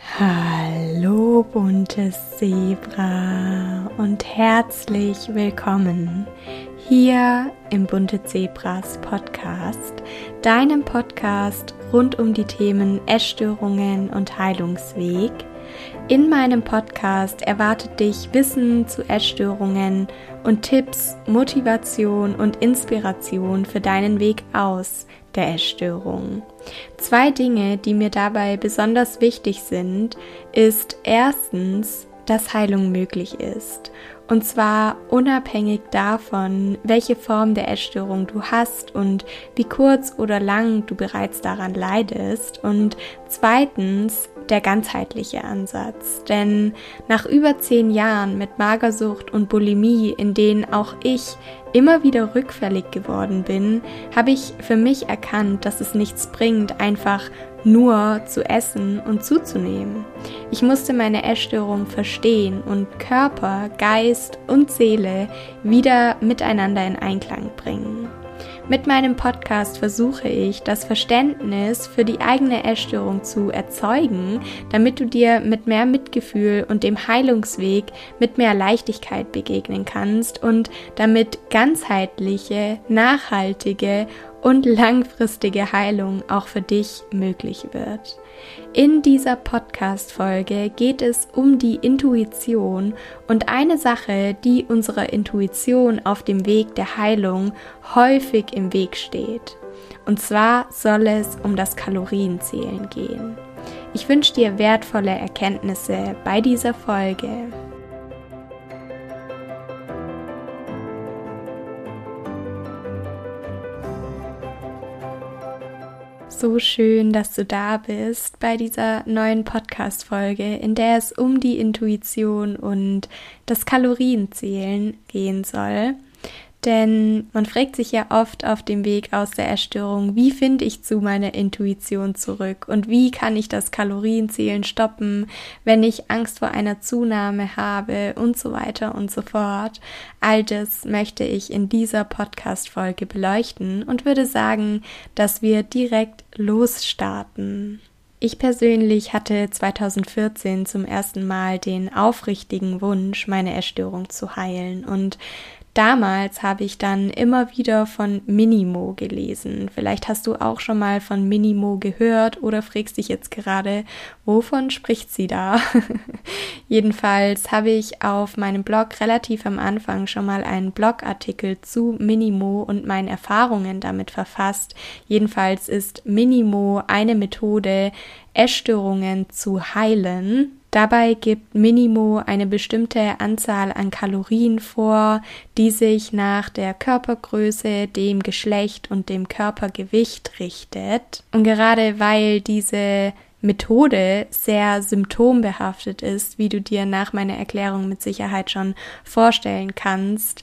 Hallo buntes Zebra und herzlich willkommen hier im Bunte Zebras Podcast, deinem Podcast rund um die Themen Essstörungen und Heilungsweg. In meinem Podcast erwartet dich Wissen zu Essstörungen und Tipps, Motivation und Inspiration für deinen Weg aus der Essstörung. Zwei Dinge, die mir dabei besonders wichtig sind, ist erstens, dass Heilung möglich ist. Und zwar unabhängig davon, welche Form der Essstörung du hast und wie kurz oder lang du bereits daran leidest. Und zweitens der ganzheitliche Ansatz. Denn nach über zehn Jahren mit Magersucht und Bulimie, in denen auch ich immer wieder rückfällig geworden bin, habe ich für mich erkannt, dass es nichts bringt, einfach nur zu essen und zuzunehmen. Ich musste meine Essstörung verstehen und Körper, Geist und Seele wieder miteinander in Einklang bringen. Mit meinem Podcast versuche ich, das Verständnis für die eigene Essstörung zu erzeugen, damit du dir mit mehr Mitgefühl und dem Heilungsweg mit mehr Leichtigkeit begegnen kannst und damit ganzheitliche, nachhaltige und langfristige Heilung auch für dich möglich wird. In dieser Podcast-Folge geht es um die Intuition und eine Sache, die unserer Intuition auf dem Weg der Heilung häufig im Weg steht. Und zwar soll es um das Kalorienzählen gehen. Ich wünsche dir wertvolle Erkenntnisse bei dieser Folge. So schön, dass du da bist bei dieser neuen Podcast-Folge, in der es um die Intuition und das Kalorienzählen gehen soll. Denn man fragt sich ja oft auf dem Weg aus der Erstörung, wie finde ich zu meiner Intuition zurück und wie kann ich das Kalorienzählen stoppen, wenn ich Angst vor einer Zunahme habe und so weiter und so fort. All das möchte ich in dieser Podcast-Folge beleuchten und würde sagen, dass wir direkt losstarten. Ich persönlich hatte 2014 zum ersten Mal den aufrichtigen Wunsch, meine Erstörung zu heilen und Damals habe ich dann immer wieder von Minimo gelesen. Vielleicht hast du auch schon mal von Minimo gehört oder fragst dich jetzt gerade, wovon spricht sie da? Jedenfalls habe ich auf meinem Blog relativ am Anfang schon mal einen Blogartikel zu Minimo und meinen Erfahrungen damit verfasst. Jedenfalls ist Minimo eine Methode, Essstörungen zu heilen Dabei gibt Minimo eine bestimmte Anzahl an Kalorien vor, die sich nach der Körpergröße, dem Geschlecht und dem Körpergewicht richtet. Und gerade weil diese Methode sehr symptombehaftet ist, wie du dir nach meiner Erklärung mit Sicherheit schon vorstellen kannst,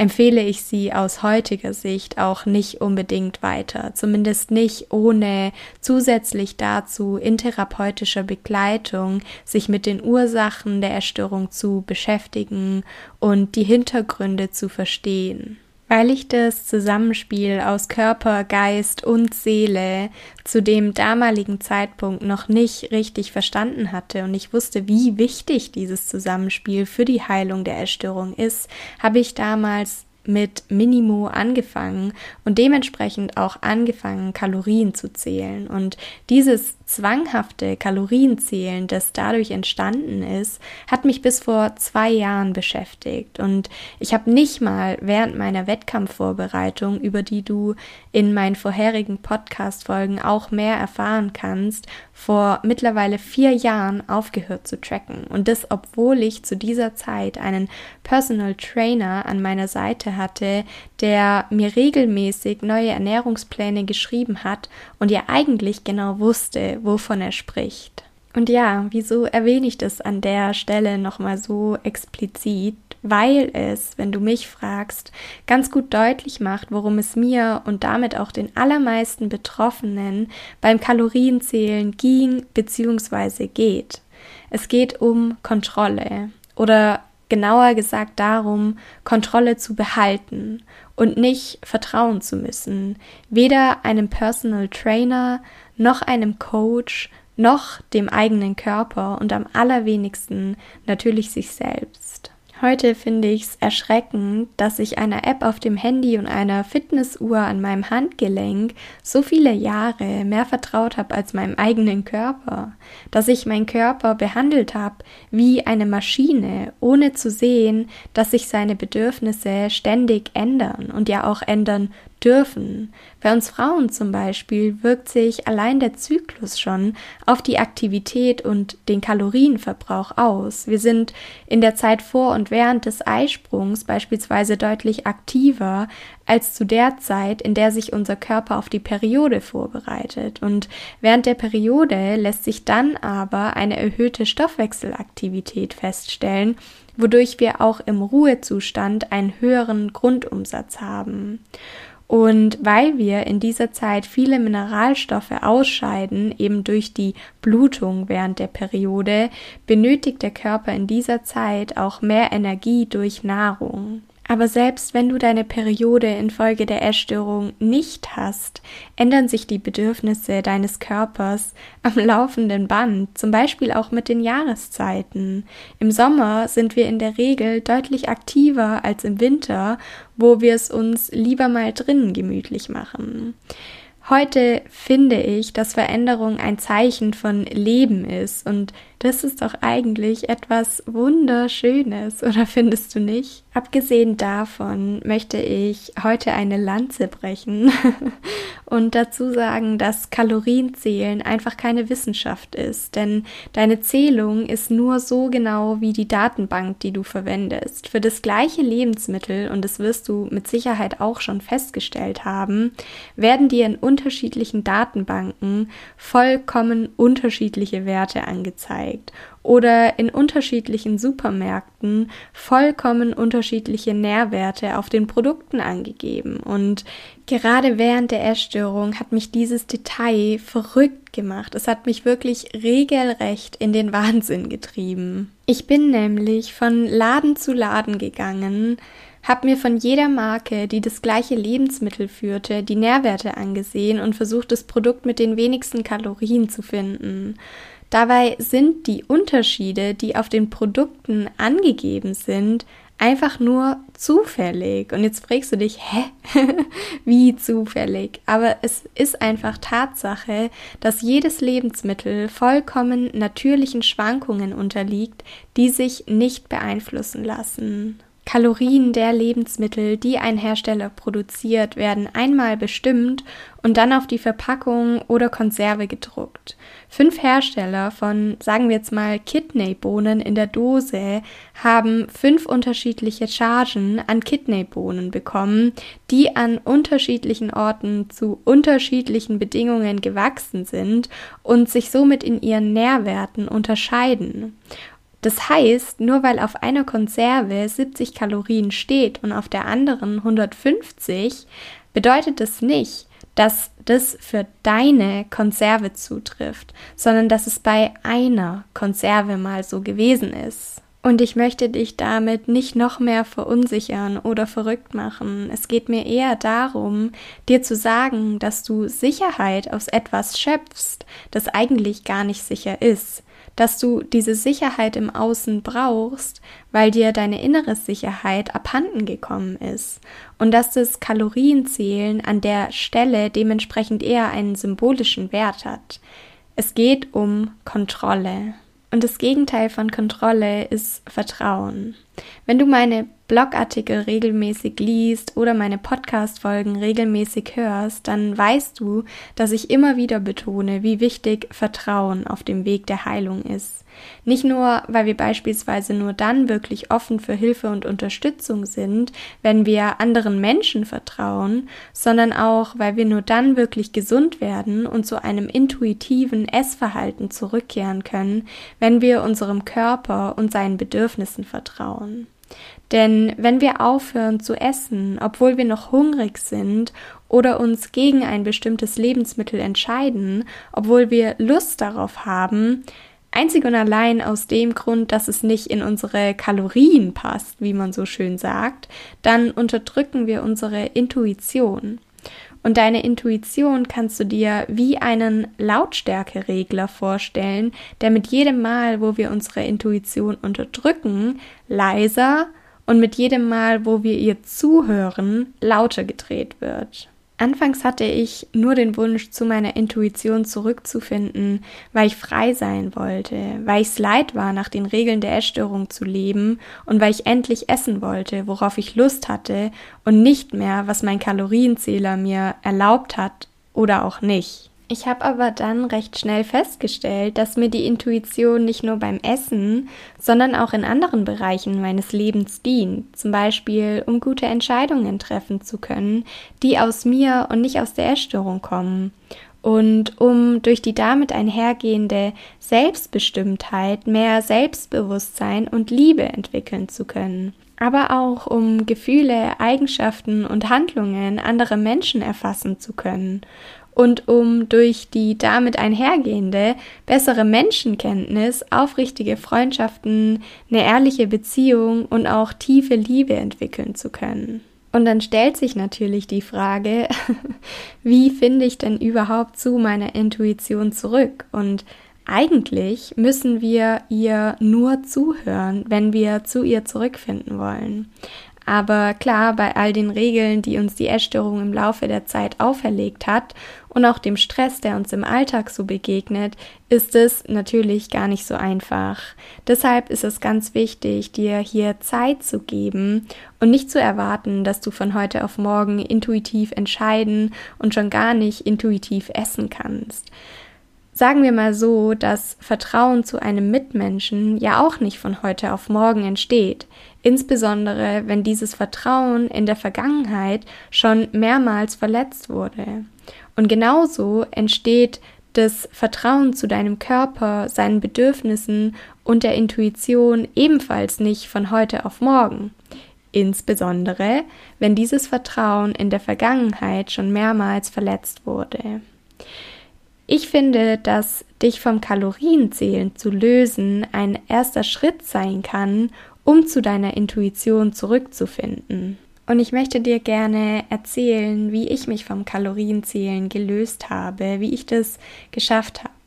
empfehle ich sie aus heutiger Sicht auch nicht unbedingt weiter, zumindest nicht ohne zusätzlich dazu in therapeutischer Begleitung sich mit den Ursachen der Erstörung zu beschäftigen und die Hintergründe zu verstehen. Weil ich das Zusammenspiel aus Körper, Geist und Seele zu dem damaligen Zeitpunkt noch nicht richtig verstanden hatte und ich wusste, wie wichtig dieses Zusammenspiel für die Heilung der Essstörung ist, habe ich damals mit Minimo angefangen und dementsprechend auch angefangen, Kalorien zu zählen. Und dieses zwanghafte Kalorienzählen, das dadurch entstanden ist, hat mich bis vor zwei Jahren beschäftigt. Und ich habe nicht mal während meiner Wettkampfvorbereitung, über die du in meinen vorherigen Podcast-Folgen auch mehr erfahren kannst, vor mittlerweile vier Jahren aufgehört zu tracken. Und das, obwohl ich zu dieser Zeit einen Personal Trainer an meiner Seite hatte, der mir regelmäßig neue Ernährungspläne geschrieben hat und ja eigentlich genau wusste, wovon er spricht. Und ja, wieso erwähne ich das an der Stelle nochmal so explizit? Weil es, wenn du mich fragst, ganz gut deutlich macht, worum es mir und damit auch den allermeisten Betroffenen beim Kalorienzählen ging bzw. geht. Es geht um Kontrolle oder genauer gesagt darum, Kontrolle zu behalten und nicht vertrauen zu müssen, weder einem Personal Trainer noch einem Coach noch dem eigenen Körper und am allerwenigsten natürlich sich selbst. Heute finde ich es erschreckend, dass ich einer App auf dem Handy und einer Fitnessuhr an meinem Handgelenk so viele Jahre mehr vertraut habe als meinem eigenen Körper, dass ich meinen Körper behandelt habe wie eine Maschine, ohne zu sehen, dass sich seine Bedürfnisse ständig ändern und ja auch ändern dürfen. Bei uns Frauen zum Beispiel wirkt sich allein der Zyklus schon auf die Aktivität und den Kalorienverbrauch aus. Wir sind in der Zeit vor und während des Eisprungs beispielsweise deutlich aktiver als zu der Zeit, in der sich unser Körper auf die Periode vorbereitet. Und während der Periode lässt sich dann aber eine erhöhte Stoffwechselaktivität feststellen, wodurch wir auch im Ruhezustand einen höheren Grundumsatz haben. Und weil wir in dieser Zeit viele Mineralstoffe ausscheiden, eben durch die Blutung während der Periode, benötigt der Körper in dieser Zeit auch mehr Energie durch Nahrung. Aber selbst wenn du deine Periode infolge der Essstörung nicht hast, ändern sich die Bedürfnisse deines Körpers am laufenden Band, zum Beispiel auch mit den Jahreszeiten. Im Sommer sind wir in der Regel deutlich aktiver als im Winter, wo wir es uns lieber mal drinnen gemütlich machen. Heute finde ich, dass Veränderung ein Zeichen von Leben ist und das ist doch eigentlich etwas Wunderschönes, oder findest du nicht? Abgesehen davon möchte ich heute eine Lanze brechen und dazu sagen, dass Kalorienzählen einfach keine Wissenschaft ist, denn deine Zählung ist nur so genau wie die Datenbank, die du verwendest. Für das gleiche Lebensmittel, und das wirst du mit Sicherheit auch schon festgestellt haben, werden dir in unterschiedlichen Datenbanken vollkommen unterschiedliche Werte angezeigt angezeigt oder in unterschiedlichen Supermärkten vollkommen unterschiedliche Nährwerte auf den Produkten angegeben. Und gerade während der Essstörung hat mich dieses Detail verrückt gemacht. Es hat mich wirklich regelrecht in den Wahnsinn getrieben. Ich bin nämlich von Laden zu Laden gegangen, habe mir von jeder Marke, die das gleiche Lebensmittel führte, die Nährwerte angesehen und versucht, das Produkt mit den wenigsten Kalorien zu finden. Dabei sind die Unterschiede, die auf den Produkten angegeben sind, einfach nur zufällig. Und jetzt fragst du dich, hä? Wie zufällig? Aber es ist einfach Tatsache, dass jedes Lebensmittel vollkommen natürlichen Schwankungen unterliegt, die sich nicht beeinflussen lassen. Kalorien der Lebensmittel, die ein Hersteller produziert, werden einmal bestimmt und dann auf die Verpackung oder Konserve gedruckt. Fünf Hersteller von, sagen wir jetzt mal, Kidneybohnen in der Dose haben fünf unterschiedliche Chargen an Kidneybohnen bekommen, die an unterschiedlichen Orten zu unterschiedlichen Bedingungen gewachsen sind und sich somit in ihren Nährwerten unterscheiden. Das heißt, nur weil auf einer Konserve 70 Kalorien steht und auf der anderen 150, bedeutet das nicht, dass das für deine Konserve zutrifft, sondern dass es bei einer Konserve mal so gewesen ist. Und ich möchte dich damit nicht noch mehr verunsichern oder verrückt machen. Es geht mir eher darum, dir zu sagen, dass du Sicherheit aus etwas schöpfst, das eigentlich gar nicht sicher ist dass du diese Sicherheit im Außen brauchst, weil dir deine innere Sicherheit abhanden gekommen ist und dass das Kalorienzählen an der Stelle dementsprechend eher einen symbolischen Wert hat. Es geht um Kontrolle. Und das Gegenteil von Kontrolle ist Vertrauen. Wenn du meine Blogartikel regelmäßig liest oder meine Podcast-Folgen regelmäßig hörst, dann weißt du, dass ich immer wieder betone, wie wichtig Vertrauen auf dem Weg der Heilung ist. Nicht nur, weil wir beispielsweise nur dann wirklich offen für Hilfe und Unterstützung sind, wenn wir anderen Menschen vertrauen, sondern auch, weil wir nur dann wirklich gesund werden und zu einem intuitiven Essverhalten zurückkehren können, wenn wir unserem Körper und seinen Bedürfnissen vertrauen. Denn wenn wir aufhören zu essen, obwohl wir noch hungrig sind oder uns gegen ein bestimmtes Lebensmittel entscheiden, obwohl wir Lust darauf haben, einzig und allein aus dem Grund, dass es nicht in unsere Kalorien passt, wie man so schön sagt, dann unterdrücken wir unsere Intuition. Und deine Intuition kannst du dir wie einen Lautstärkeregler vorstellen, der mit jedem Mal, wo wir unsere Intuition unterdrücken, leiser und mit jedem Mal, wo wir ihr zuhören, lauter gedreht wird. Anfangs hatte ich nur den Wunsch, zu meiner Intuition zurückzufinden, weil ich frei sein wollte, weil ich es leid war, nach den Regeln der Essstörung zu leben und weil ich endlich essen wollte, worauf ich Lust hatte und nicht mehr, was mein Kalorienzähler mir erlaubt hat oder auch nicht. Ich habe aber dann recht schnell festgestellt, dass mir die Intuition nicht nur beim Essen, sondern auch in anderen Bereichen meines Lebens dient, zum Beispiel um gute Entscheidungen treffen zu können, die aus mir und nicht aus der Essstörung kommen, und um durch die damit einhergehende Selbstbestimmtheit mehr Selbstbewusstsein und Liebe entwickeln zu können. Aber auch um Gefühle, Eigenschaften und Handlungen anderer Menschen erfassen zu können und um durch die damit einhergehende bessere Menschenkenntnis aufrichtige Freundschaften, eine ehrliche Beziehung und auch tiefe Liebe entwickeln zu können. Und dann stellt sich natürlich die Frage, wie finde ich denn überhaupt zu meiner Intuition zurück? Und eigentlich müssen wir ihr nur zuhören, wenn wir zu ihr zurückfinden wollen. Aber klar, bei all den Regeln, die uns die Essstörung im Laufe der Zeit auferlegt hat und auch dem Stress, der uns im Alltag so begegnet, ist es natürlich gar nicht so einfach. Deshalb ist es ganz wichtig, dir hier Zeit zu geben und nicht zu erwarten, dass du von heute auf morgen intuitiv entscheiden und schon gar nicht intuitiv essen kannst. Sagen wir mal so, dass Vertrauen zu einem Mitmenschen ja auch nicht von heute auf morgen entsteht, insbesondere wenn dieses Vertrauen in der Vergangenheit schon mehrmals verletzt wurde. Und genauso entsteht das Vertrauen zu deinem Körper, seinen Bedürfnissen und der Intuition ebenfalls nicht von heute auf morgen. Insbesondere, wenn dieses Vertrauen in der Vergangenheit schon mehrmals verletzt wurde. Ich finde, dass dich vom Kalorienzählen zu lösen ein erster Schritt sein kann, um zu deiner Intuition zurückzufinden. Und ich möchte dir gerne erzählen, wie ich mich vom Kalorienzählen gelöst habe, wie ich das geschafft habe.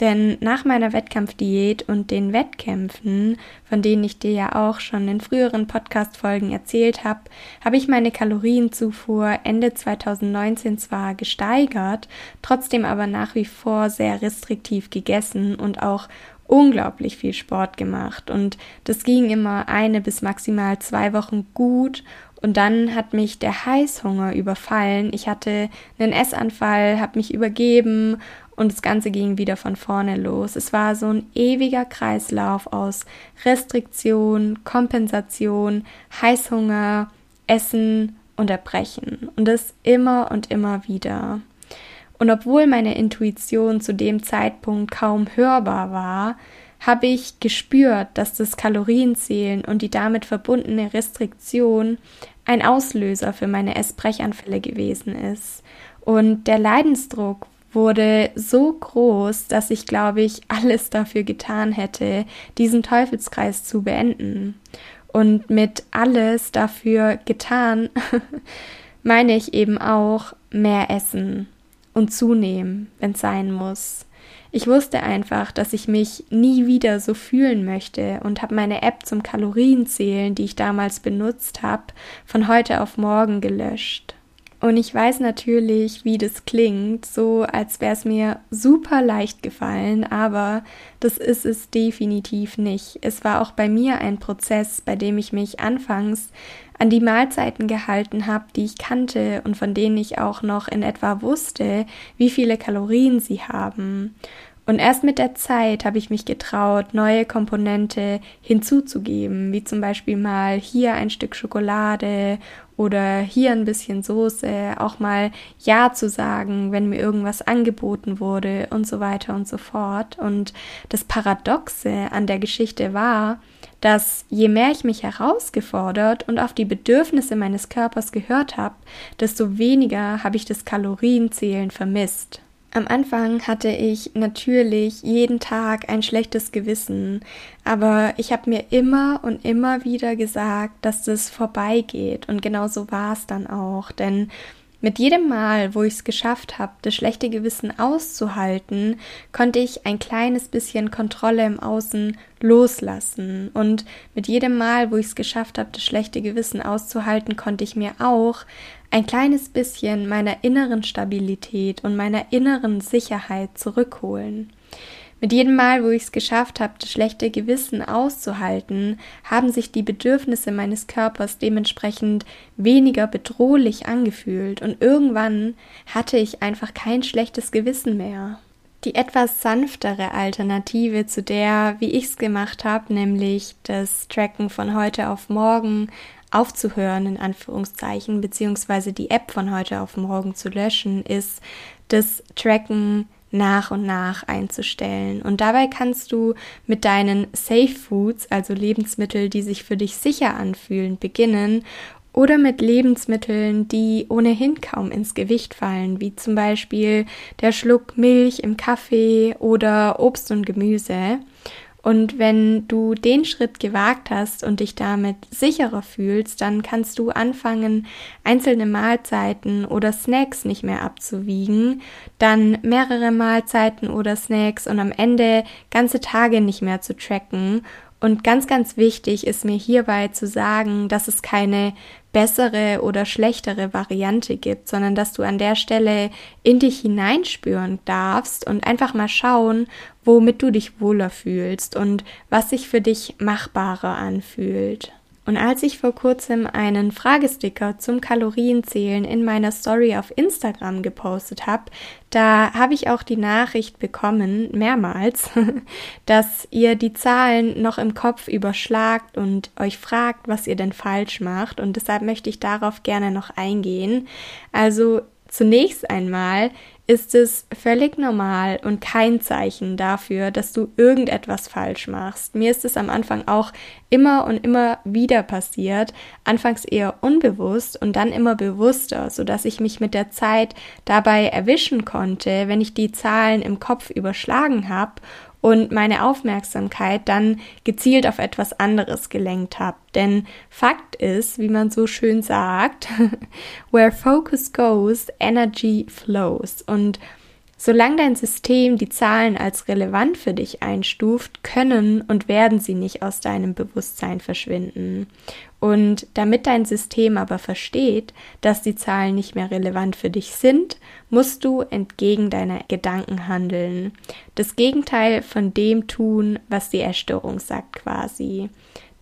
Denn nach meiner Wettkampfdiät und den Wettkämpfen, von denen ich dir ja auch schon in früheren Podcast-Folgen erzählt habe, habe ich meine Kalorienzufuhr Ende 2019 zwar gesteigert, trotzdem aber nach wie vor sehr restriktiv gegessen und auch unglaublich viel Sport gemacht. Und das ging immer eine bis maximal zwei Wochen gut und dann hat mich der Heißhunger überfallen. Ich hatte einen Essanfall, habe mich übergeben und das Ganze ging wieder von vorne los. Es war so ein ewiger Kreislauf aus Restriktion, Kompensation, Heißhunger, Essen, Unterbrechen und das immer und immer wieder. Und obwohl meine Intuition zu dem Zeitpunkt kaum hörbar war, habe ich gespürt, dass das Kalorienzählen und die damit verbundene Restriktion ein Auslöser für meine Essbrechanfälle gewesen ist. Und der Leidensdruck wurde so groß, dass ich, glaube ich, alles dafür getan hätte, diesen Teufelskreis zu beenden. Und mit alles dafür getan, meine ich eben auch mehr essen und zunehmen, wenn es sein muss. Ich wusste einfach, dass ich mich nie wieder so fühlen möchte und habe meine App zum Kalorienzählen, die ich damals benutzt habe, von heute auf morgen gelöscht. Und ich weiß natürlich, wie das klingt, so als wäre es mir super leicht gefallen, aber das ist es definitiv nicht. Es war auch bei mir ein Prozess, bei dem ich mich anfangs an die Mahlzeiten gehalten habe, die ich kannte und von denen ich auch noch in etwa wusste, wie viele Kalorien sie haben. Und erst mit der Zeit habe ich mich getraut, neue Komponente hinzuzugeben, wie zum Beispiel mal hier ein Stück Schokolade oder hier ein bisschen Soße, auch mal Ja zu sagen, wenn mir irgendwas angeboten wurde und so weiter und so fort. Und das Paradoxe an der Geschichte war, dass je mehr ich mich herausgefordert und auf die Bedürfnisse meines Körpers gehört habe, desto weniger habe ich das Kalorienzählen vermisst. Am Anfang hatte ich natürlich jeden Tag ein schlechtes Gewissen, aber ich habe mir immer und immer wieder gesagt, dass das vorbeigeht und genau so war es dann auch, denn Mit jedem Mal, wo ich es geschafft habe, das schlechte Gewissen auszuhalten, konnte ich ein kleines bisschen Kontrolle im Außen loslassen. Und mit jedem Mal, wo ich es geschafft habe, das schlechte Gewissen auszuhalten, konnte ich mir auch ein kleines bisschen meiner inneren Stabilität und meiner inneren Sicherheit zurückholen. Mit jedem Mal, wo ich es geschafft habe, das schlechte Gewissen auszuhalten, haben sich die Bedürfnisse meines Körpers dementsprechend weniger bedrohlich angefühlt und irgendwann hatte ich einfach kein schlechtes Gewissen mehr. Die etwas sanftere Alternative zu der, wie ich es gemacht habe, nämlich das Tracken von heute auf morgen aufzuhören, in Anführungszeichen, beziehungsweise die App von heute auf morgen zu löschen, ist das Tracken nach und nach einzustellen. Und dabei kannst du mit deinen Safe Foods, also Lebensmittel, die sich für dich sicher anfühlen, beginnen oder mit Lebensmitteln, die ohnehin kaum ins Gewicht fallen, wie zum Beispiel der Schluck Milch im Kaffee oder Obst und Gemüse. Und wenn du den Schritt gewagt hast und dich damit sicherer fühlst, dann kannst du anfangen, einzelne Mahlzeiten oder Snacks nicht mehr abzuwiegen, dann mehrere Mahlzeiten oder Snacks und am Ende ganze Tage nicht mehr zu tracken und ganz, ganz wichtig ist mir hierbei zu sagen, dass es keine bessere oder schlechtere Variante gibt, sondern dass du an der Stelle in dich hineinspüren darfst und einfach mal schauen, womit du dich wohler fühlst und was sich für dich machbarer anfühlt. Und als ich vor kurzem einen Fragesticker zum Kalorienzählen in meiner Story auf Instagram gepostet habe, da habe ich auch die Nachricht bekommen, mehrmals, dass ihr die Zahlen noch im Kopf überschlagt und euch fragt, was ihr denn falsch macht. Und deshalb möchte ich darauf gerne noch eingehen. Also zunächst einmal ist es völlig normal und kein Zeichen dafür, dass du irgendetwas falsch machst. Mir ist es am Anfang auch immer und immer wieder passiert, anfangs eher unbewusst und dann immer bewusster, so dass ich mich mit der Zeit dabei erwischen konnte, wenn ich die Zahlen im Kopf überschlagen habe und meine Aufmerksamkeit dann gezielt auf etwas anderes gelenkt habe. Denn Fakt ist, wie man so schön sagt, where focus goes, energy flows. Und Solange dein System die Zahlen als relevant für dich einstuft, können und werden sie nicht aus deinem Bewusstsein verschwinden. Und damit dein System aber versteht, dass die Zahlen nicht mehr relevant für dich sind, musst du entgegen deiner Gedanken handeln. Das Gegenteil von dem tun, was die Erstörung sagt quasi.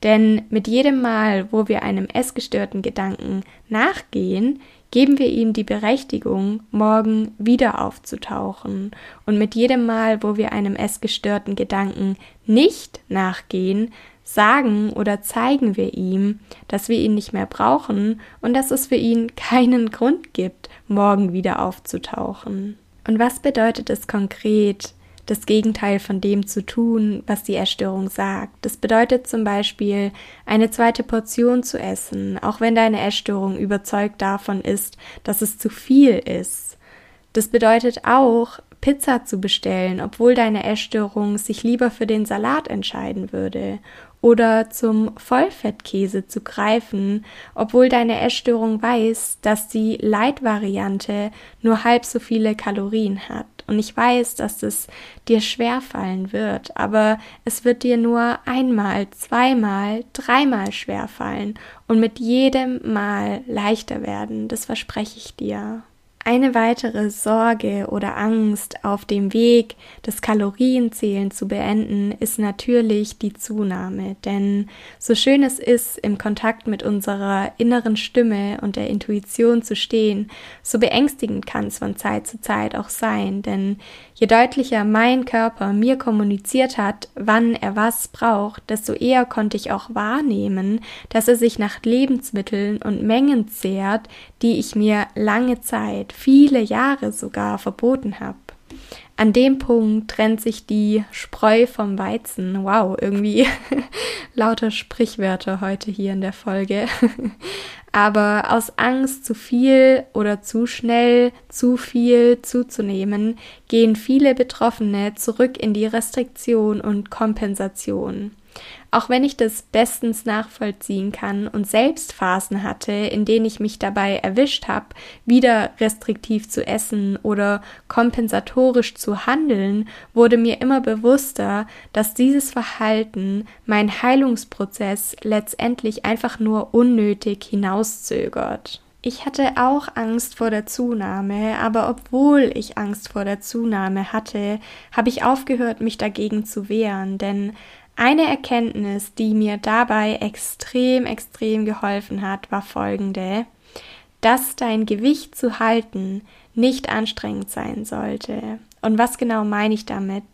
Denn mit jedem Mal, wo wir einem essgestörten Gedanken nachgehen, geben wir ihm die Berechtigung, morgen wieder aufzutauchen. Und mit jedem Mal, wo wir einem essgestörten Gedanken nicht nachgehen, sagen oder zeigen wir ihm, dass wir ihn nicht mehr brauchen und dass es für ihn keinen Grund gibt, morgen wieder aufzutauchen. Und was bedeutet es konkret, das Gegenteil von dem zu tun, was die Erstörung sagt. Das bedeutet zum Beispiel, eine zweite Portion zu essen, auch wenn deine Erstörung überzeugt davon ist, dass es zu viel ist. Das bedeutet auch, Pizza zu bestellen, obwohl deine Essstörung sich lieber für den Salat entscheiden würde, oder zum Vollfettkäse zu greifen, obwohl deine Essstörung weiß, dass die Light-Variante nur halb so viele Kalorien hat. Und ich weiß, dass es dir schwer fallen wird, aber es wird dir nur einmal, zweimal, dreimal schwer fallen und mit jedem Mal leichter werden. Das verspreche ich dir. Eine weitere Sorge oder Angst auf dem Weg, das Kalorienzählen zu beenden, ist natürlich die Zunahme. Denn so schön es ist, im Kontakt mit unserer inneren Stimme und der Intuition zu stehen, so beängstigend kann es von Zeit zu Zeit auch sein. Denn je deutlicher mein Körper mir kommuniziert hat, wann er was braucht, desto eher konnte ich auch wahrnehmen, dass er sich nach Lebensmitteln und Mengen zehrt, die ich mir lange Zeit viele Jahre sogar verboten habe. An dem Punkt trennt sich die Spreu vom Weizen. Wow, irgendwie lauter Sprichwörter heute hier in der Folge. Aber aus Angst, zu viel oder zu schnell zu viel zuzunehmen, gehen viele Betroffene zurück in die Restriktion und Kompensation. Auch wenn ich das bestens nachvollziehen kann und selbst Phasen hatte, in denen ich mich dabei erwischt habe, wieder restriktiv zu essen oder kompensatorisch zu handeln, wurde mir immer bewusster, dass dieses Verhalten mein Heilungsprozess letztendlich einfach nur unnötig hinauszögert. Ich hatte auch Angst vor der Zunahme, aber obwohl ich Angst vor der Zunahme hatte, habe ich aufgehört, mich dagegen zu wehren, denn eine Erkenntnis, die mir dabei extrem, extrem geholfen hat, war folgende, dass dein Gewicht zu halten nicht anstrengend sein sollte. Und was genau meine ich damit?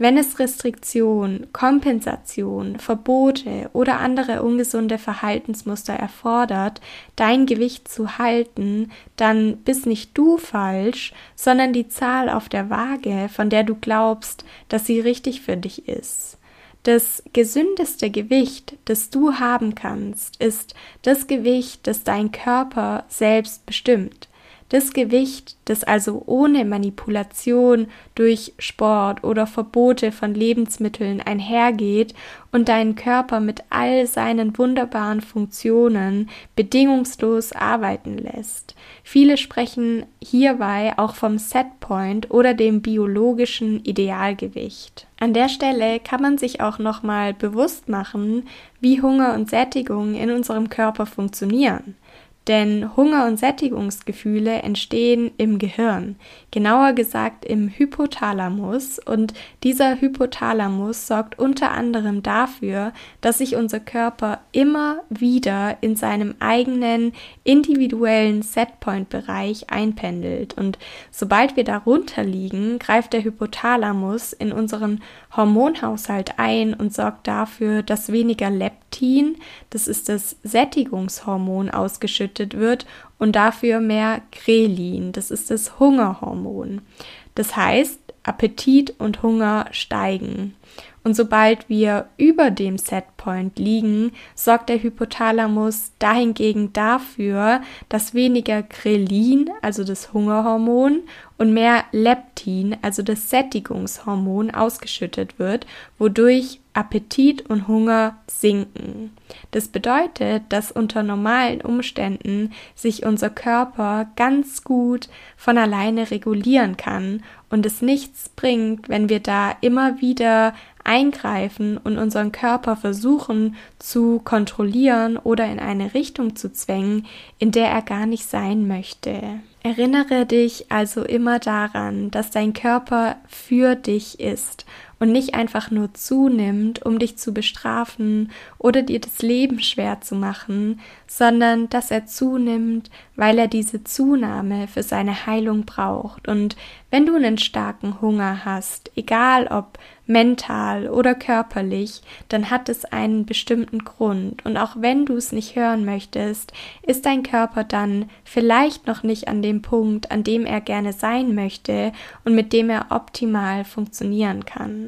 Wenn es Restriktion, Kompensation, Verbote oder andere ungesunde Verhaltensmuster erfordert, dein Gewicht zu halten, dann bist nicht du falsch, sondern die Zahl auf der Waage, von der du glaubst, dass sie richtig für dich ist. Das gesündeste Gewicht, das du haben kannst, ist das Gewicht, das dein Körper selbst bestimmt. Das Gewicht, das also ohne Manipulation durch Sport oder Verbote von Lebensmitteln einhergeht und deinen Körper mit all seinen wunderbaren Funktionen bedingungslos arbeiten lässt. Viele sprechen hierbei auch vom Setpoint oder dem biologischen Idealgewicht. An der Stelle kann man sich auch nochmal bewusst machen, wie Hunger und Sättigung in unserem Körper funktionieren. Denn Hunger- und Sättigungsgefühle entstehen im Gehirn, genauer gesagt im Hypothalamus. Und dieser Hypothalamus sorgt unter anderem dafür, dass sich unser Körper immer wieder in seinem eigenen individuellen Setpoint-Bereich einpendelt. Und sobald wir darunter liegen, greift der Hypothalamus in unseren Hormonhaushalt ein und sorgt dafür, dass weniger Leptin, das ist das Sättigungshormon, ausgeschüttet wird und dafür mehr Grelin, das ist das Hungerhormon. Das heißt, Appetit und Hunger steigen. Und sobald wir über dem Setpoint liegen, sorgt der Hypothalamus dahingegen dafür, dass weniger Grelin, also das Hungerhormon, und mehr Leptin, also das Sättigungshormon, ausgeschüttet wird, wodurch Appetit und Hunger sinken. Das bedeutet, dass unter normalen Umständen sich unser Körper ganz gut von alleine regulieren kann und es nichts bringt, wenn wir da immer wieder eingreifen und unseren Körper versuchen zu kontrollieren oder in eine Richtung zu zwängen, in der er gar nicht sein möchte. Erinnere dich also immer daran, dass dein Körper für dich ist und nicht einfach nur zunimmt, um dich zu bestrafen oder dir das Leben schwer zu machen, sondern dass er zunimmt, weil er diese Zunahme für seine Heilung braucht. Und wenn du einen starken Hunger hast, egal ob mental oder körperlich, dann hat es einen bestimmten Grund. Und auch wenn du es nicht hören möchtest, ist dein Körper dann vielleicht noch nicht an dem Punkt, an dem er gerne sein möchte und mit dem er optimal funktionieren kann.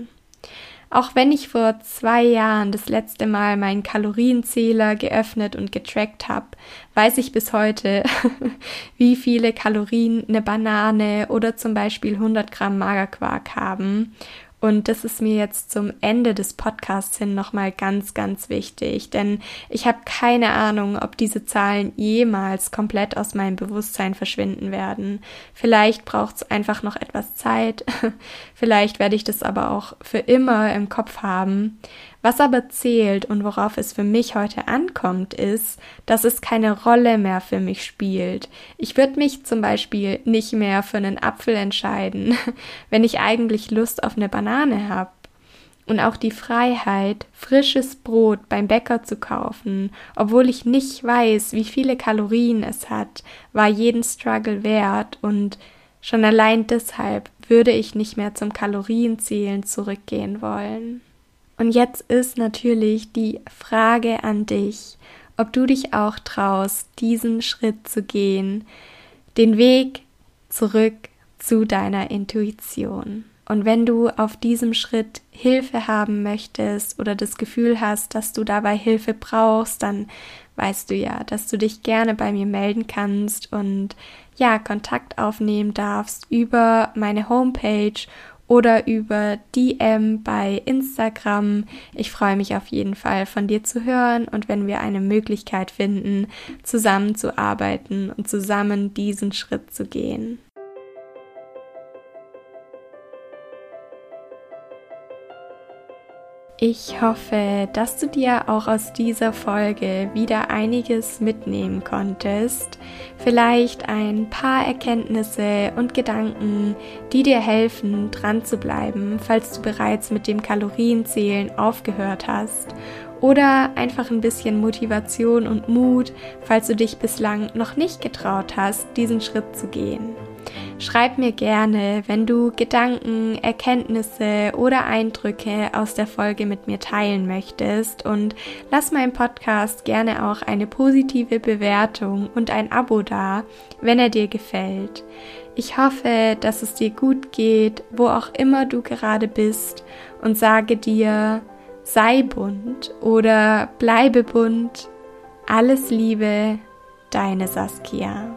Auch wenn ich vor zwei Jahren das letzte Mal meinen Kalorienzähler geöffnet und getrackt habe, weiß ich bis heute, wie viele Kalorien eine Banane oder zum Beispiel 100 Gramm Magerquark haben. Und das ist mir jetzt zum Ende des Podcasts hin nochmal ganz, ganz wichtig, denn ich habe keine Ahnung, ob diese Zahlen jemals komplett aus meinem Bewusstsein verschwinden werden. Vielleicht braucht es einfach noch etwas Zeit, vielleicht werde ich das aber auch für immer im Kopf haben. Was aber zählt und worauf es für mich heute ankommt, ist, dass es keine Rolle mehr für mich spielt. Ich würde mich zum Beispiel nicht mehr für einen Apfel entscheiden, wenn ich eigentlich Lust auf eine Banane habe. Und auch die Freiheit, frisches Brot beim Bäcker zu kaufen, obwohl ich nicht weiß, wie viele Kalorien es hat, war jeden Struggle wert und schon allein deshalb würde ich nicht mehr zum Kalorienzählen zurückgehen wollen. Und jetzt ist natürlich die Frage an dich, ob du dich auch traust, diesen Schritt zu gehen, den Weg zurück zu deiner Intuition. Und wenn du auf diesem Schritt Hilfe haben möchtest oder das Gefühl hast, dass du dabei Hilfe brauchst, dann weißt du ja, dass du dich gerne bei mir melden kannst und ja, Kontakt aufnehmen darfst über meine Homepage oder über DM bei Instagram. Ich freue mich auf jeden Fall von dir zu hören und wenn wir eine Möglichkeit finden, zusammenzuarbeiten und zusammen diesen Schritt zu gehen. Ich hoffe, dass du dir auch aus dieser Folge wieder einiges mitnehmen konntest. Vielleicht ein paar Erkenntnisse und Gedanken, die dir helfen, dran zu bleiben, falls du bereits mit dem Kalorienzählen aufgehört hast. Oder einfach ein bisschen Motivation und Mut, falls du dich bislang noch nicht getraut hast, diesen Schritt zu gehen. Schreib mir gerne, wenn du Gedanken, Erkenntnisse oder Eindrücke aus der Folge mit mir teilen möchtest und lass meinem Podcast gerne auch eine positive Bewertung und ein Abo da, wenn er dir gefällt. Ich hoffe, dass es dir gut geht, wo auch immer du gerade bist und sage dir, sei bunt oder bleibe bunt. Alles Liebe, deine Saskia.